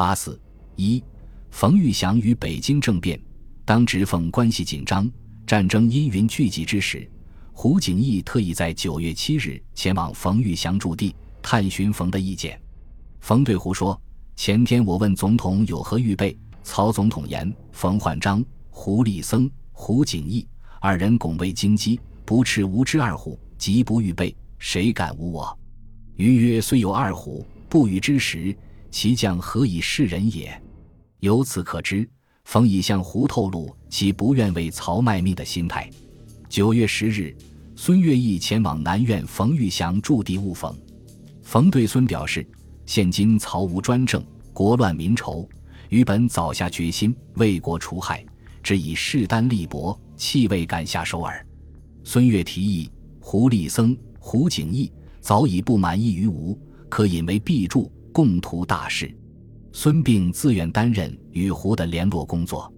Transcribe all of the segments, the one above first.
八四一，冯玉祥与北京政变，当直奉关系紧张，战争阴云聚集之时，胡景翼特意在九月七日前往冯玉祥驻地探寻冯的意见。冯对胡说：“前天我问总统有何预备，曹总统言冯焕章、胡立僧、胡景翼二人拱卫京畿，不斥无知二虎，即不预备，谁敢无我？余曰：虽有二虎，不与之时。”其将何以示人也？由此可知，冯已向胡透露其不愿为曹卖命的心态。九月十日，孙岳义前往南苑冯玉祥驻地务冯。冯对孙表示：现今曹无专政，国乱民仇，于本早下决心为国除害，只以势单力薄，气未敢下手耳。孙岳提议，胡立僧、胡景翼早已不满意于吴，可引为必助。共图大事，孙膑自愿担任与胡的联络工作。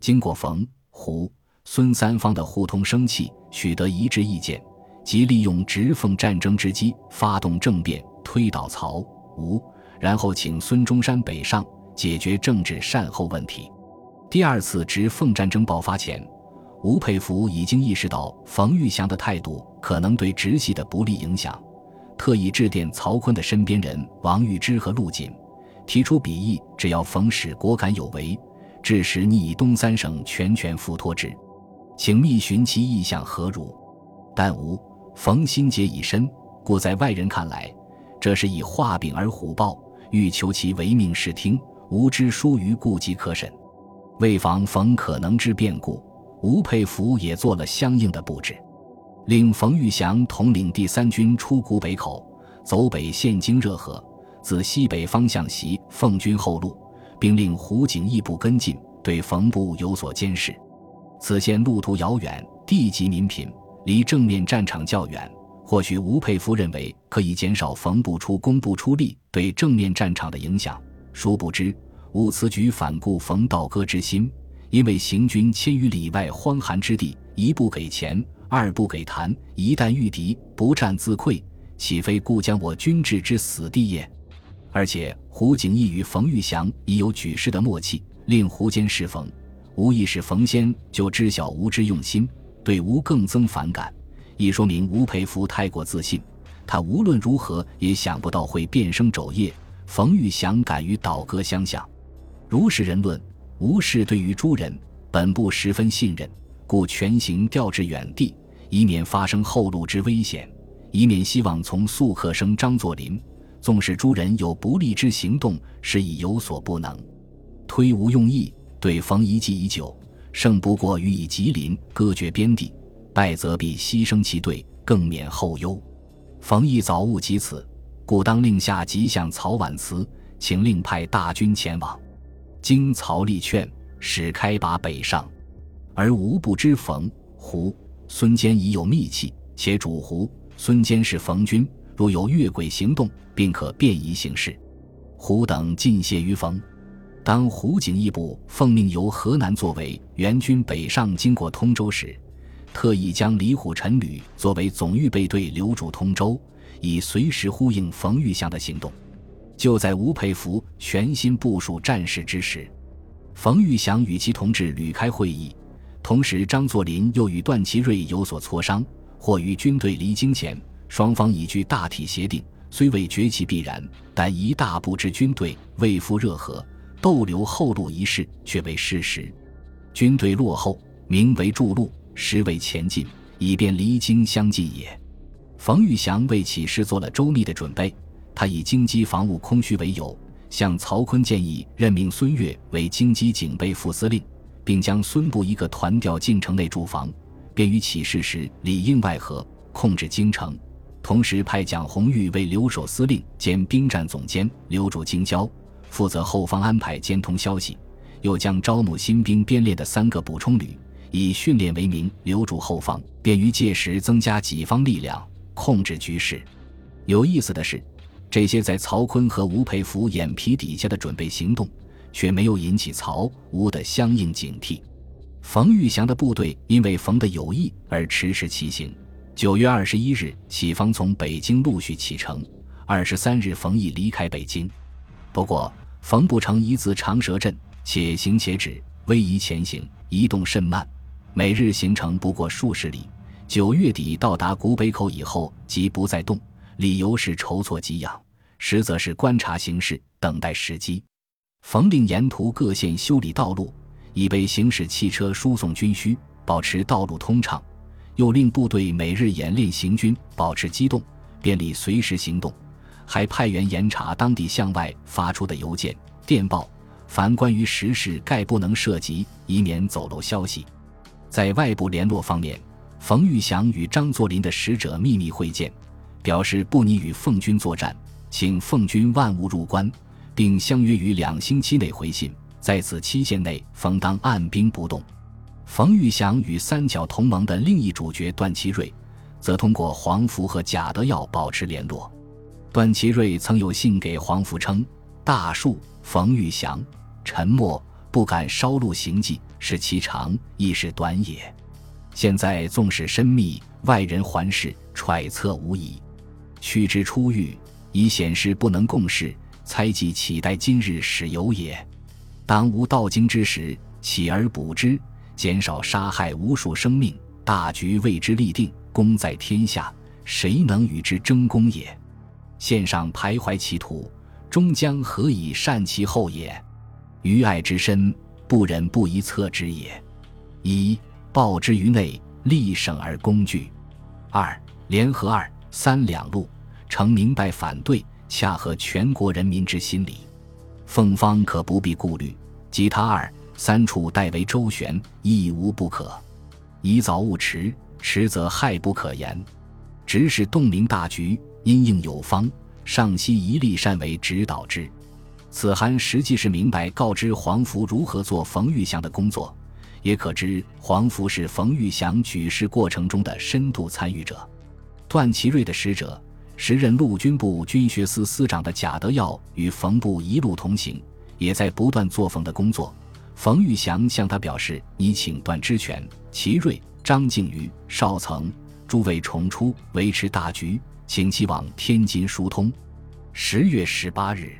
经过冯、胡、孙三方的互通声气，取得一致意见，即利用直奉战争之机发动政变，推倒曹、吴，然后请孙中山北上解决政治善后问题。第二次直奉战争爆发前，吴佩孚已经意识到冯玉祥的态度可能对直系的不利影响。特意致电曹锟的身边人王玉芝和陆锦，提出比意：只要冯氏果敢有为，至时拟以东三省全权付托之，请密寻其意向何如。但吴、冯心结已深，故在外人看来，这是以画饼而虎豹，欲求其唯命是听，无知疏于顾及可审。为防冯可能之变故，吴佩孚也做了相应的布置。令冯玉祥统领第三军出古北口，走北线经热河，自西北方向袭奉军后路，并令胡景翼部跟进，对冯部有所监视。此线路途遥远，地级民贫，离正面战场较远。或许吴佩孚认为可以减少冯部出工部出力对正面战场的影响。殊不知，吴此举反顾冯道戈之心，因为行军千余里外荒寒之地，一步给钱。二不给谈，一旦遇敌，不战自溃，岂非故将我军置之死地也？而且胡景翼与冯玉祥已有举事的默契，令胡坚侍冯，无疑是冯先就知晓吴之用心，对吴更增反感，亦说明吴佩孚太过自信，他无论如何也想不到会变生肘腋。冯玉祥敢于倒戈相向，如是人论，吴氏对于诸人本不十分信任，故全行调至远地。以免发生后路之危险，以免希望从宿客生张作霖，纵使诸人有不利之行动，是已有所不能。推无用意，对冯一计已久，胜不过予以吉林割绝边地，败则必牺牲其队，更免后忧。冯亦早悟及此，故当令下即向曹婉辞，请令派大军前往。经曹力劝，使开拔北上，而无不知冯胡。孙坚已有密契，且主胡孙坚是冯军，若有越轨行动，并可便宜行事。胡等尽谢于冯。当胡景翼部奉命由河南作为援军北上，经过通州时，特意将李虎陈旅作为总预备队留驻通州，以随时呼应冯玉祥的行动。就在吴佩孚全心部署战事之时，冯玉祥与其同志屡开会议。同时，张作霖又与段祺瑞有所磋商，或于军队离京前，双方已具大体协定，虽未决其必然，但一大部之军队未赴热河，逗留后路一事却为事实。军队落后，名为筑路，实为前进，以便离京相近也。冯玉祥为起事做了周密的准备，他以京畿防务空虚为由，向曹锟建议任命孙岳为京畿警备副司令。并将孙部一个团调进城内驻防，便于起事时里应外合，控制京城。同时派蒋红玉为留守司令兼兵站总监，留驻京郊，负责后方安排兼通消息。又将招募新兵编列的三个补充旅，以训练为名留驻后方，便于届时增加己方力量，控制局势。有意思的是，这些在曹锟和吴佩孚眼皮底下的准备行动。却没有引起曹吴的相应警惕。冯玉祥的部队因为冯的有意而迟迟骑行。九月二十一日，启方从北京陆续启程。二十三日，冯毅离开北京。不过，冯不成一字长蛇阵，且行且止，逶迤前行，移动甚慢，每日行程不过数十里。九月底到达古北口以后，即不再动。理由是筹措给养，实则是观察形势，等待时机。冯令沿途各县修理道路，以备行驶汽车输送军需，保持道路通畅。又令部队每日演练行军，保持机动，便利随时行动。还派员严查当地向外发出的邮件、电报，凡关于时事概不能涉及，以免走漏消息。在外部联络方面，冯玉祥与张作霖的使者秘密会见。表示不拟与奉军作战，请奉军万勿入关，并相约于两星期内回信。在此期限内，冯当按兵不动。冯玉祥与三角同盟的另一主角段祺瑞，则通过黄福和贾德耀保持联络。段祺瑞曾有信给黄福称：“大树冯玉祥沉默，不敢稍露行迹，是其长，亦是短也。现在纵使深密，外人环视，揣测无疑。”去之初遇，以显示不能共事，猜忌岂待今日始有也？当无道经之时，起而补之，减少杀害无数生命，大局为之立定，功在天下，谁能与之争功也？线上徘徊其途，终将何以善其后也？于爱之深，不忍不一策之也。一报之于内，立省而攻据；二联合二。三两路，成明白反对，恰合全国人民之心理。凤方可不必顾虑，及他二三处代为周旋，亦无不可。宜早勿迟，迟则害不可言。直使洞明大局，因应有方，上悉一力善为指导之。此函实际是明白告知黄福如何做冯玉祥的工作，也可知黄福是冯玉祥举事过程中的深度参与者。段祺瑞的使者，时任陆军部军学司司长的贾德耀与冯部一路同行，也在不断做冯的工作。冯玉祥向他表示：“你请段之权、齐瑞、张敬瑜、邵曾诸位重出，维持大局，请其往天津疏通。”十月十八日，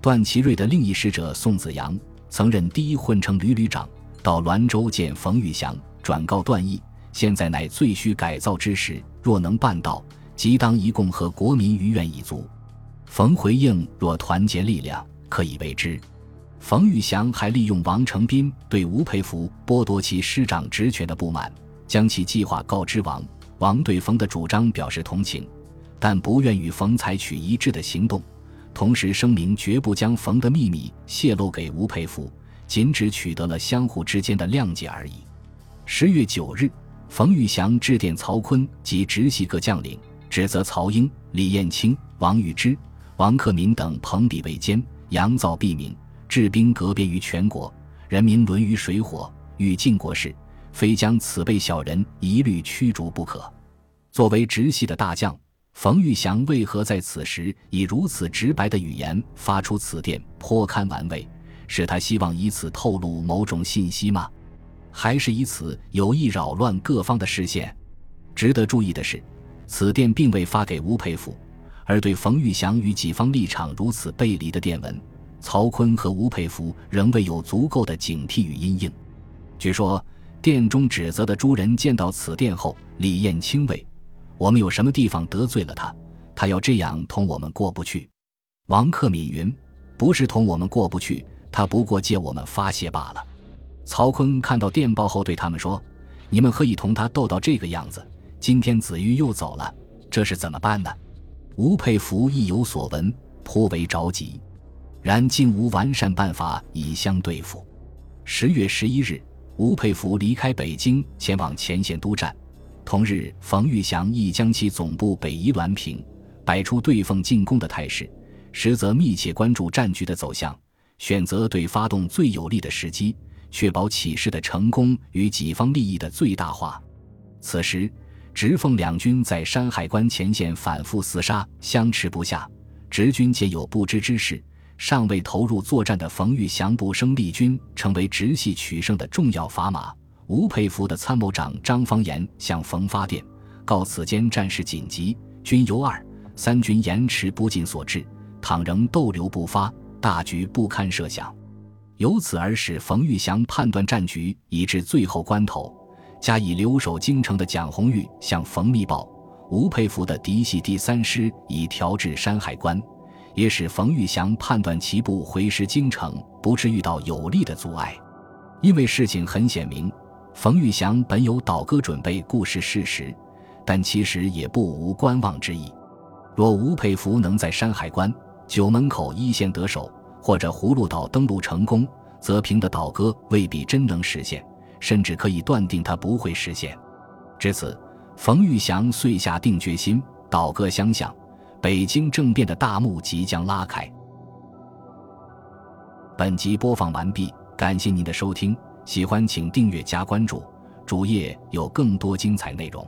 段祺瑞的另一使者宋子阳，曾任第一混成旅旅长，到滦州见冯玉祥，转告段义：“现在乃最需改造之时。”若能办到，即当一共和国民于愿一足。冯回应：若团结力量，可以为之。冯玉祥还利用王承斌对吴佩孚剥夺其师长职权的不满，将其计划告知王。王对冯的主张表示同情，但不愿与冯采取一致的行动。同时声明绝不将冯的秘密泄露给吴佩孚，仅只取得了相互之间的谅解而已。十月九日。冯玉祥致电曹锟及直系各将领，指责曹英、李彦清、王玉之、王克敏等朋比为奸，扬造毙命，治兵革别于全国，人民沦于水火，欲尽国事，非将此辈小人一律驱逐不可。作为直系的大将，冯玉祥为何在此时以如此直白的语言发出此电，颇堪玩味？是他希望以此透露某种信息吗？还是以此有意扰乱各方的视线。值得注意的是，此电并未发给吴佩孚，而对冯玉祥与己方立场如此背离的电文，曹锟和吴佩孚仍未有足够的警惕与阴影。据说，电中指责的诸人见到此电后，李彦清谓：“我们有什么地方得罪了他？他要这样同我们过不去。”王克敏云：“不是同我们过不去，他不过借我们发泄罢了。”曹锟看到电报后，对他们说：“你们何以同他斗到这个样子？今天子玉又走了，这是怎么办呢？”吴佩孚亦有所闻，颇为着急，然竟无完善办法以相对付。十月十一日，吴佩孚离开北京，前往前线督战。同日，冯玉祥亦将其总部北移滦平，摆出对奉进攻的态势，实则密切关注战局的走向，选择对发动最有利的时机。确保起事的成功与己方利益的最大化。此时，直奉两军在山海关前线反复厮杀，相持不下。直军皆有不知之事，尚未投入作战的冯玉祥部生力军，成为直系取胜的重要砝码。吴佩孚的参谋长张方言向冯发电，告此间战事紧急，军由二三军延迟不进所致，倘仍逗留不发，大局不堪设想，由此而使冯玉祥判断战局已至最后关头，加以留守京城的蒋红玉向冯密报，吴佩孚的嫡系第三师已调至山海关，也使冯玉祥判断其部回师京城不致遇到有力的阻碍。因为事情很显明，冯玉祥本有倒戈准备，故是事实，但其实也不无观望之意。若吴佩孚能在山海关、九门口一线得手，或者葫芦岛登陆成功，则平的倒戈未必真能实现，甚至可以断定他不会实现。至此，冯玉祥遂下定决心，倒戈相向，北京政变的大幕即将拉开。本集播放完毕。感谢您的收听，喜欢请订阅加关注，主页有更多精彩内容。